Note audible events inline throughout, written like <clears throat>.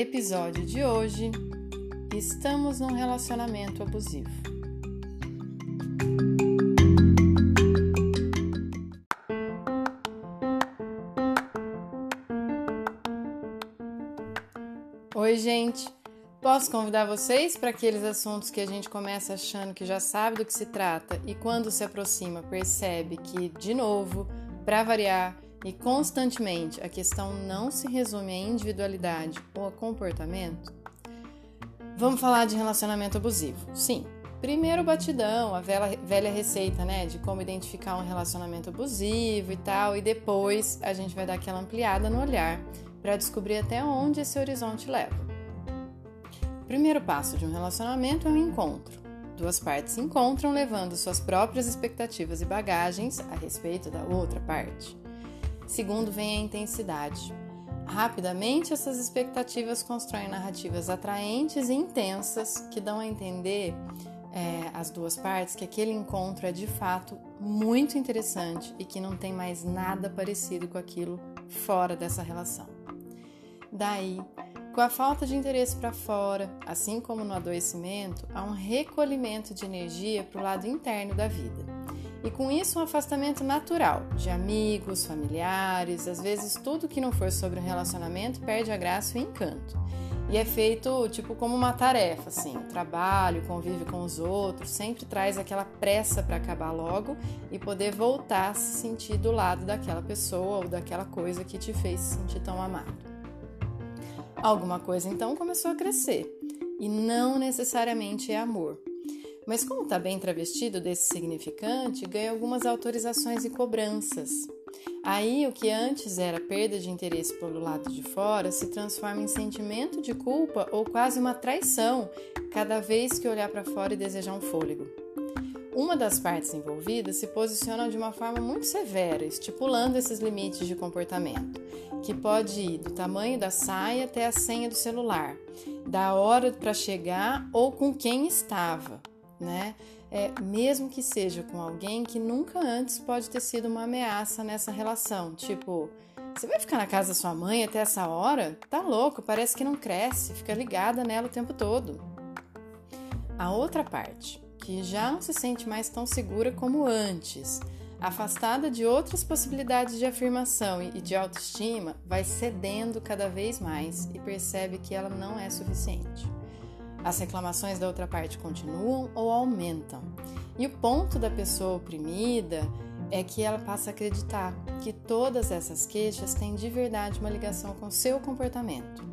Episódio de hoje: Estamos num relacionamento abusivo. Oi, gente! Posso convidar vocês para aqueles assuntos que a gente começa achando que já sabe do que se trata e quando se aproxima percebe que, de novo, para variar, e constantemente a questão não se resume à individualidade ou a comportamento, vamos falar de relacionamento abusivo. Sim, primeiro batidão, a velha, velha receita, né, de como identificar um relacionamento abusivo e tal, e depois a gente vai dar aquela ampliada no olhar para descobrir até onde esse horizonte leva. O primeiro passo de um relacionamento é um encontro. Duas partes se encontram levando suas próprias expectativas e bagagens a respeito da outra parte. Segundo, vem a intensidade. Rapidamente, essas expectativas constroem narrativas atraentes e intensas que dão a entender é, as duas partes que aquele encontro é de fato muito interessante e que não tem mais nada parecido com aquilo fora dessa relação. Daí, com a falta de interesse para fora, assim como no adoecimento, há um recolhimento de energia para o lado interno da vida e com isso um afastamento natural de amigos, familiares, às vezes tudo que não for sobre um relacionamento perde a graça e o encanto. E é feito tipo como uma tarefa, assim, o trabalho, convive com os outros, sempre traz aquela pressa para acabar logo e poder voltar a se sentir do lado daquela pessoa ou daquela coisa que te fez se sentir tão amado. Alguma coisa então começou a crescer e não necessariamente é amor. Mas como está bem travestido desse significante, ganha algumas autorizações e cobranças. Aí o que antes era perda de interesse pelo lado de fora se transforma em sentimento de culpa ou quase uma traição cada vez que olhar para fora e desejar um fôlego. Uma das partes envolvidas se posiciona de uma forma muito severa, estipulando esses limites de comportamento, que pode ir do tamanho da saia até a senha do celular, da hora para chegar ou com quem estava né? É, mesmo que seja com alguém que nunca antes pode ter sido uma ameaça nessa relação. Tipo, você vai ficar na casa da sua mãe até essa hora? Tá louco, parece que não cresce, fica ligada nela o tempo todo. A outra parte, que já não se sente mais tão segura como antes, afastada de outras possibilidades de afirmação e de autoestima, vai cedendo cada vez mais e percebe que ela não é suficiente. As reclamações da outra parte continuam ou aumentam. E o ponto da pessoa oprimida é que ela passa a acreditar que todas essas queixas têm de verdade uma ligação com seu comportamento.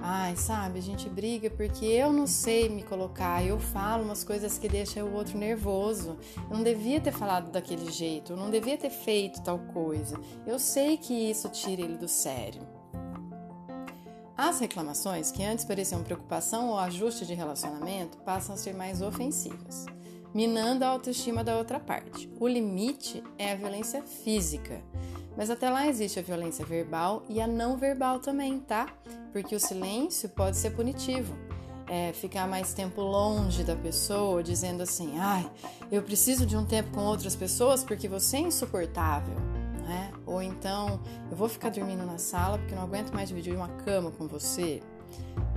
Ai, sabe, a gente briga porque eu não sei me colocar, eu falo umas coisas que deixam o outro nervoso. Eu não devia ter falado daquele jeito, eu não devia ter feito tal coisa. Eu sei que isso tira ele do sério. As reclamações, que antes pareciam preocupação ou ajuste de relacionamento, passam a ser mais ofensivas, minando a autoestima da outra parte. O limite é a violência física, mas até lá existe a violência verbal e a não verbal também, tá? Porque o silêncio pode ser punitivo. É, ficar mais tempo longe da pessoa, dizendo assim: ai, eu preciso de um tempo com outras pessoas porque você é insuportável né? Ou então, eu vou ficar dormindo na sala porque não aguento mais dividir uma cama com você.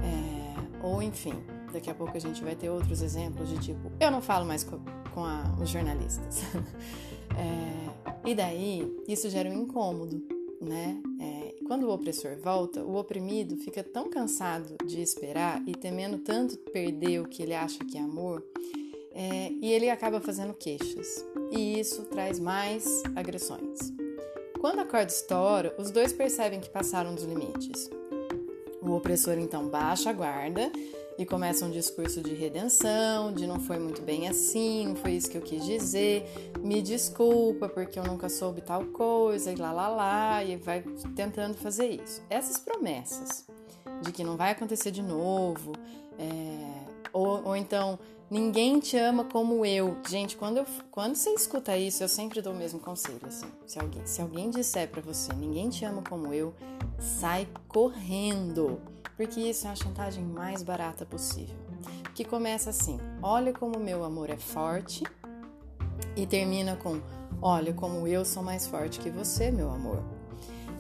É, ou enfim, daqui a pouco a gente vai ter outros exemplos de tipo, eu não falo mais com, a, os jornalistas. <laughs> é, e daí, isso gera um incômodo, né? É, quando o opressor volta, o oprimido fica tão cansado de esperar e temendo tanto perder o que ele acha que é amor, é, e ele acaba fazendo queixas. E isso traz mais agressões. Quando a corda estoura, os dois percebem que passaram dos limites. O opressor então baixa a guarda e começa um discurso de redenção, de não foi muito bem assim, não foi isso que eu quis dizer, me desculpa porque eu nunca soube tal coisa, e lá lá lá, e vai tentando fazer isso. Essas promessas de que não vai acontecer de novo, é, ou, ou então ninguém te ama como eu. Gente, quando, eu, quando você escuta isso, eu sempre dou o mesmo conselho. Assim, se, alguém, se alguém disser para você ninguém te ama como eu, sai correndo porque isso é a chantagem mais barata possível. Que começa assim: olha como meu amor é forte, e termina com: olha como eu sou mais forte que você, meu amor.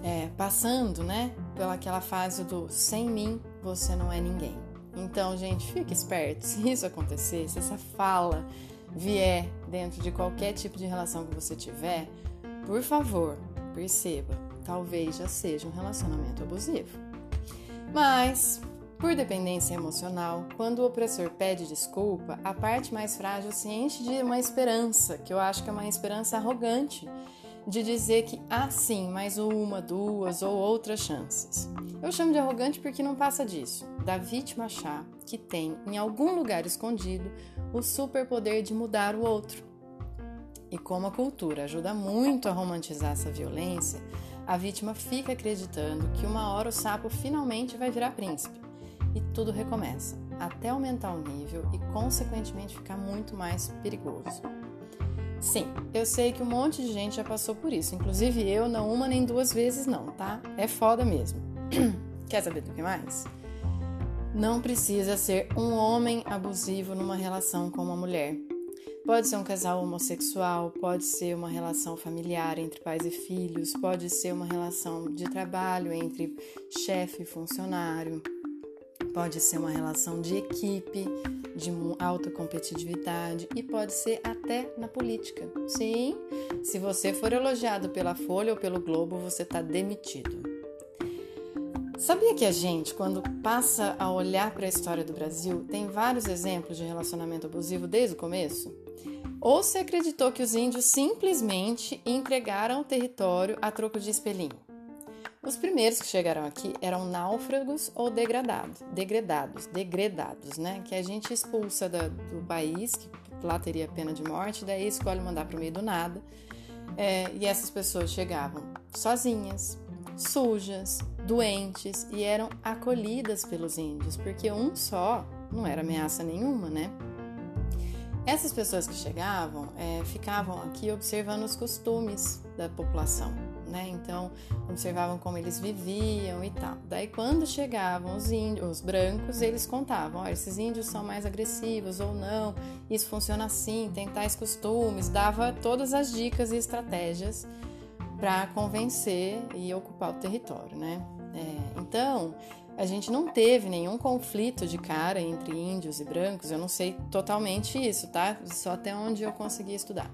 É, passando, né, pelaquela fase do sem mim você não é ninguém. Então, gente, fique esperto. Se isso acontecer, se essa fala vier dentro de qualquer tipo de relação que você tiver, por favor, perceba, talvez já seja um relacionamento abusivo. Mas, por dependência emocional, quando o opressor pede desculpa, a parte mais frágil se enche de uma esperança, que eu acho que é uma esperança arrogante, de dizer que há sim mais uma, duas ou outras chances. Eu chamo de arrogante porque não passa disso, da vítima achar que tem em algum lugar escondido o superpoder de mudar o outro. E como a cultura ajuda muito a romantizar essa violência, a vítima fica acreditando que uma hora o sapo finalmente vai virar príncipe e tudo recomeça, até aumentar o nível e, consequentemente, ficar muito mais perigoso. Sim, eu sei que um monte de gente já passou por isso, inclusive eu, não uma nem duas vezes, não, tá? É foda mesmo. <clears throat> Quer saber do que mais? Não precisa ser um homem abusivo numa relação com uma mulher. Pode ser um casal homossexual, pode ser uma relação familiar entre pais e filhos, pode ser uma relação de trabalho entre chefe e funcionário, pode ser uma relação de equipe, de alta competitividade e pode ser até na política. Sim, se você for elogiado pela Folha ou pelo Globo, você está demitido. Sabia que a gente, quando passa a olhar para a história do Brasil, tem vários exemplos de relacionamento abusivo desde o começo? Ou se acreditou que os índios simplesmente entregaram o território a troco de espelhinho? Os primeiros que chegaram aqui eram náufragos ou degradados, degradados, degredados, né? Que a gente expulsa da, do país, que lá teria pena de morte, daí escolhe mandar para o meio do nada. É, e essas pessoas chegavam sozinhas, sujas, doentes e eram acolhidas pelos índios, porque um só não era ameaça nenhuma, né? Essas pessoas que chegavam é, ficavam aqui observando os costumes da população, né? Então observavam como eles viviam e tal. Daí quando chegavam os índios, os brancos, eles contavam: olha, esses índios são mais agressivos ou não, isso funciona assim, tem tais costumes, dava todas as dicas e estratégias para convencer e ocupar o território, né? É, então a gente não teve nenhum conflito de cara entre índios e brancos, eu não sei totalmente isso, tá? Só até onde eu consegui estudar.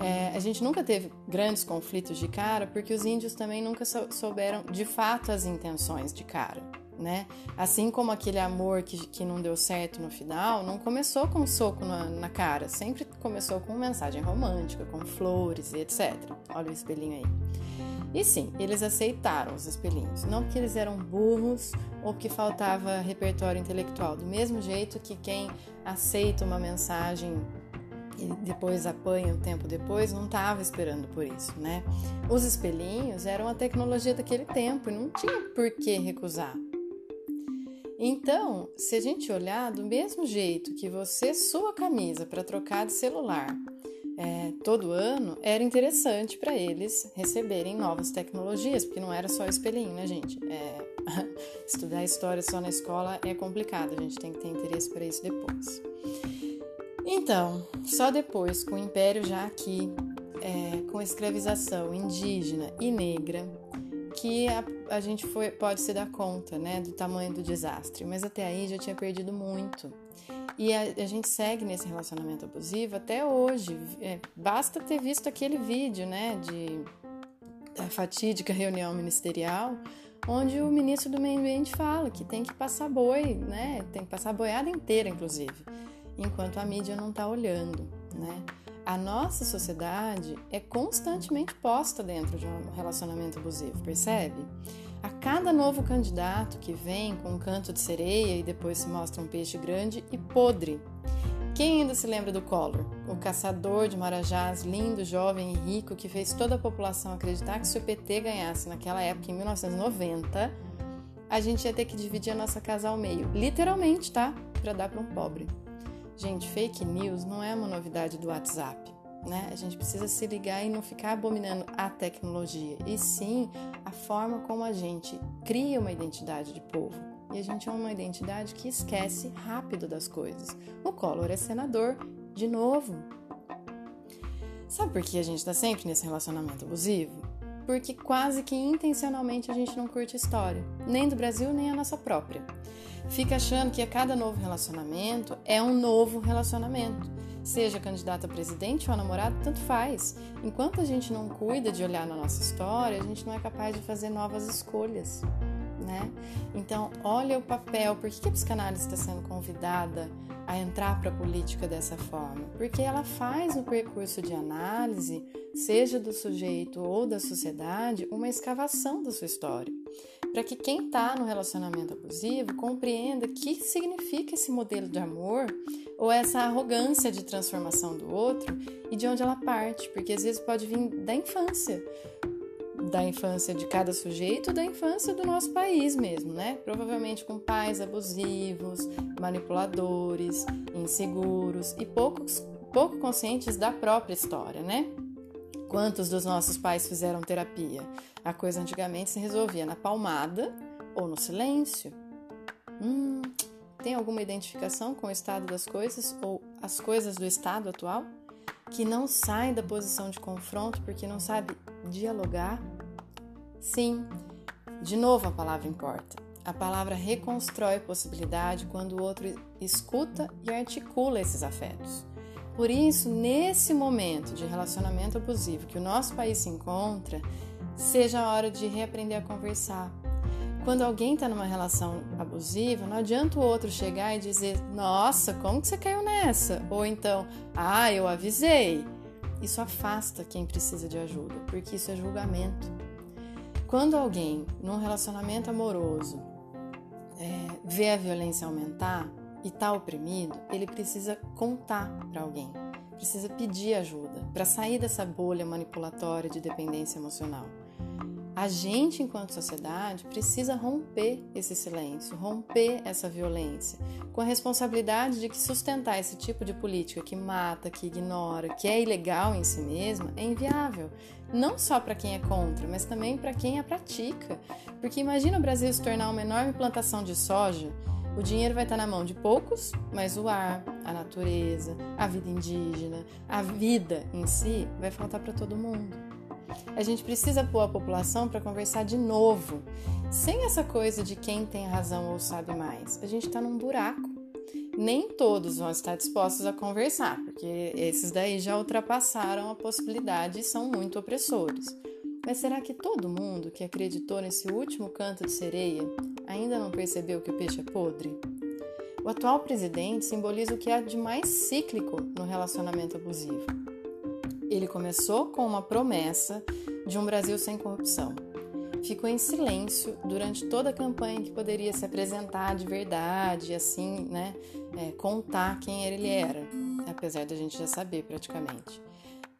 É, a gente nunca teve grandes conflitos de cara porque os índios também nunca souberam de fato as intenções de cara. Né? Assim como aquele amor que, que não deu certo no final, não começou com um soco na, na cara, sempre começou com mensagem romântica, com flores e etc. Olha o espelhinho aí. E sim, eles aceitaram os espelhinhos, não porque eles eram burros ou que faltava repertório intelectual, do mesmo jeito que quem aceita uma mensagem e depois apanha um tempo depois não estava esperando por isso, né? Os espelhinhos eram a tecnologia daquele tempo e não tinha por que recusar. Então, se a gente olhar do mesmo jeito que você sua camisa para trocar de celular é, todo ano, era interessante para eles receberem novas tecnologias, porque não era só espelhinho, né, gente? É, <laughs> estudar história só na escola é complicado, a gente tem que ter interesse para isso depois. Então, só depois, com o Império já aqui, é, com a escravização indígena e negra, que a, a gente foi, pode se dar conta né, do tamanho do desastre, mas até aí já tinha perdido muito. E a, a gente segue nesse relacionamento abusivo até hoje. É, basta ter visto aquele vídeo né, de, fatídica reunião ministerial, onde o ministro do Meio Ambiente fala que tem que passar boi, né, tem que passar a boiada inteira, inclusive, enquanto a mídia não está olhando. Né? A nossa sociedade é constantemente posta dentro de um relacionamento abusivo, percebe? A cada novo candidato que vem com um canto de sereia e depois se mostra um peixe grande e podre. Quem ainda se lembra do Collor? O caçador de marajás, lindo, jovem e rico, que fez toda a população acreditar que se o PT ganhasse naquela época, em 1990, a gente ia ter que dividir a nossa casa ao meio. Literalmente, tá? Para dar para um pobre. Gente, fake news não é uma novidade do WhatsApp. Né? A gente precisa se ligar e não ficar abominando a tecnologia, e sim a forma como a gente cria uma identidade de povo. E a gente é uma identidade que esquece rápido das coisas. O Collor é senador de novo. Sabe por que a gente está sempre nesse relacionamento abusivo? Porque quase que intencionalmente a gente não curte história, nem do Brasil nem a nossa própria. Fica achando que a cada novo relacionamento é um novo relacionamento Seja candidato a presidente ou a namorado, tanto faz. Enquanto a gente não cuida de olhar na nossa história, a gente não é capaz de fazer novas escolhas. Né? Então, olha o papel. Por que a psicanálise está sendo convidada a entrar para a política dessa forma? Porque ela faz no percurso de análise, seja do sujeito ou da sociedade, uma escavação da sua história para que quem está no relacionamento abusivo compreenda o que significa esse modelo de amor ou essa arrogância de transformação do outro e de onde ela parte, porque às vezes pode vir da infância, da infância de cada sujeito, da infância do nosso país mesmo, né? Provavelmente com pais abusivos, manipuladores, inseguros e poucos, pouco conscientes da própria história, né? Quantos dos nossos pais fizeram terapia? A coisa antigamente se resolvia na palmada ou no silêncio. Hum, tem alguma identificação com o estado das coisas ou as coisas do estado atual? Que não sai da posição de confronto porque não sabe dialogar? Sim, de novo a palavra importa. A palavra reconstrói possibilidade quando o outro escuta e articula esses afetos. Por isso, nesse momento de relacionamento abusivo que o nosso país se encontra, seja a hora de reaprender a conversar. Quando alguém está numa relação abusiva, não adianta o outro chegar e dizer: Nossa, como que você caiu nessa? Ou então, Ah, eu avisei. Isso afasta quem precisa de ajuda, porque isso é julgamento. Quando alguém, num relacionamento amoroso, é, vê a violência aumentar e está oprimido, ele precisa contar para alguém, precisa pedir ajuda para sair dessa bolha manipulatória de dependência emocional. A gente, enquanto sociedade, precisa romper esse silêncio, romper essa violência, com a responsabilidade de que sustentar esse tipo de política que mata, que ignora, que é ilegal em si mesma, é inviável. Não só para quem é contra, mas também para quem a pratica. Porque imagina o Brasil se tornar uma enorme plantação de soja, o dinheiro vai estar na mão de poucos, mas o ar, a natureza, a vida indígena, a vida em si vai faltar para todo mundo. A gente precisa pôr a população para conversar de novo, sem essa coisa de quem tem razão ou sabe mais. A gente está num buraco. Nem todos vão estar dispostos a conversar, porque esses daí já ultrapassaram a possibilidade e são muito opressores. Mas será que todo mundo que acreditou nesse último canto de sereia ainda não percebeu que o peixe é podre? O atual presidente simboliza o que há de mais cíclico no relacionamento abusivo ele começou com uma promessa de um Brasil sem corrupção. Ficou em silêncio durante toda a campanha que poderia se apresentar de verdade, assim, né, é, contar quem ele era, apesar da gente já saber praticamente.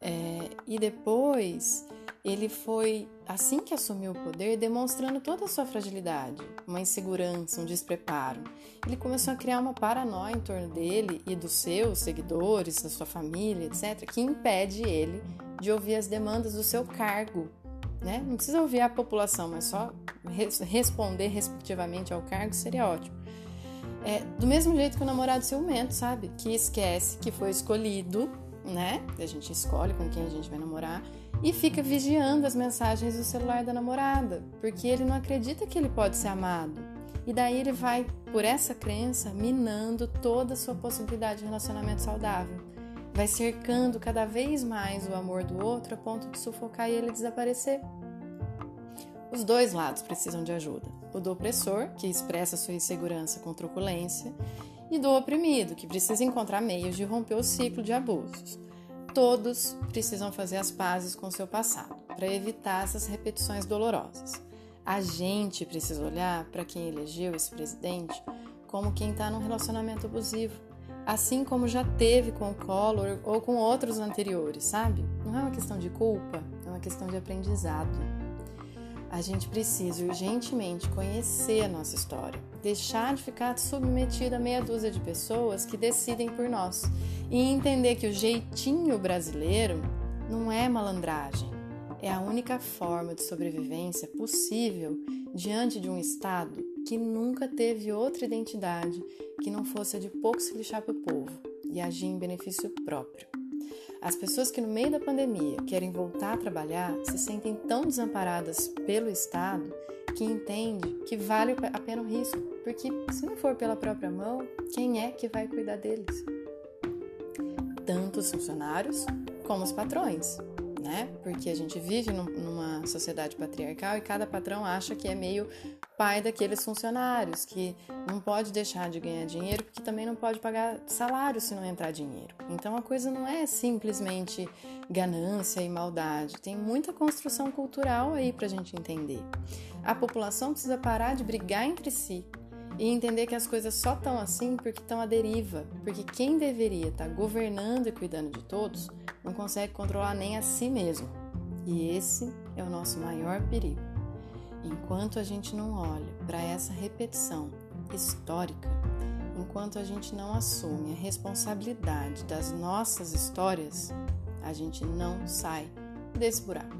É, e depois ele foi, assim que assumiu o poder, demonstrando toda a sua fragilidade, uma insegurança, um despreparo. Ele começou a criar uma paranoia em torno dele e dos seus seguidores, da sua família, etc., que impede ele de ouvir as demandas do seu cargo. Né? Não precisa ouvir a população, mas só res responder respectivamente ao cargo seria ótimo. É, do mesmo jeito que o namorado ciumento, sabe? Que esquece que foi escolhido, né? A gente escolhe com quem a gente vai namorar e fica vigiando as mensagens do celular da namorada, porque ele não acredita que ele pode ser amado. E daí ele vai, por essa crença, minando toda a sua possibilidade de relacionamento saudável. Vai cercando cada vez mais o amor do outro a ponto de sufocar e ele desaparecer. Os dois lados precisam de ajuda. O do opressor, que expressa sua insegurança com truculência, e do oprimido, que precisa encontrar meios de romper o ciclo de abusos. Todos precisam fazer as pazes com seu passado para evitar essas repetições dolorosas. A gente precisa olhar para quem elegeu esse presidente como quem está num relacionamento abusivo, assim como já teve com o Collor ou com outros anteriores, sabe? Não é uma questão de culpa, é uma questão de aprendizado. A gente precisa urgentemente conhecer a nossa história, deixar de ficar submetido a meia dúzia de pessoas que decidem por nós e entender que o jeitinho brasileiro não é malandragem, é a única forma de sobrevivência possível diante de um Estado que nunca teve outra identidade que não fosse a de pouco se lixar para o povo e agir em benefício próprio. As pessoas que no meio da pandemia querem voltar a trabalhar se sentem tão desamparadas pelo Estado que entende que vale a pena o risco, porque se não for pela própria mão, quem é que vai cuidar deles? Tanto os funcionários como os patrões né? Porque a gente vive numa sociedade patriarcal e cada patrão acha que é meio pai daqueles funcionários, que não pode deixar de ganhar dinheiro porque também não pode pagar salário se não entrar dinheiro. Então a coisa não é simplesmente ganância e maldade, tem muita construção cultural aí para a gente entender. A população precisa parar de brigar entre si e entender que as coisas só estão assim porque estão à deriva, porque quem deveria estar tá governando e cuidando de todos não consegue controlar nem a si mesmo. E esse é o nosso maior perigo. Enquanto a gente não olha para essa repetição histórica, enquanto a gente não assume a responsabilidade das nossas histórias, a gente não sai desse buraco.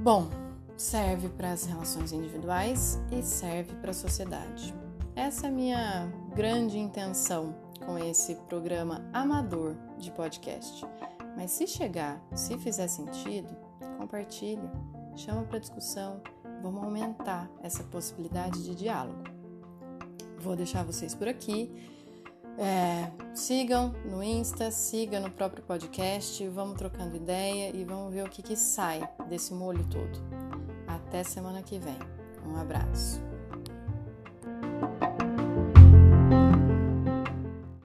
Bom, serve para as relações individuais e serve para a sociedade. Essa é a minha grande intenção com esse programa amador de podcast. Mas se chegar, se fizer sentido, compartilha, chama para discussão, vamos aumentar essa possibilidade de diálogo. Vou deixar vocês por aqui. É, sigam no Insta, sigam no próprio podcast, vamos trocando ideia e vamos ver o que, que sai desse molho todo. Até semana que vem. Um abraço.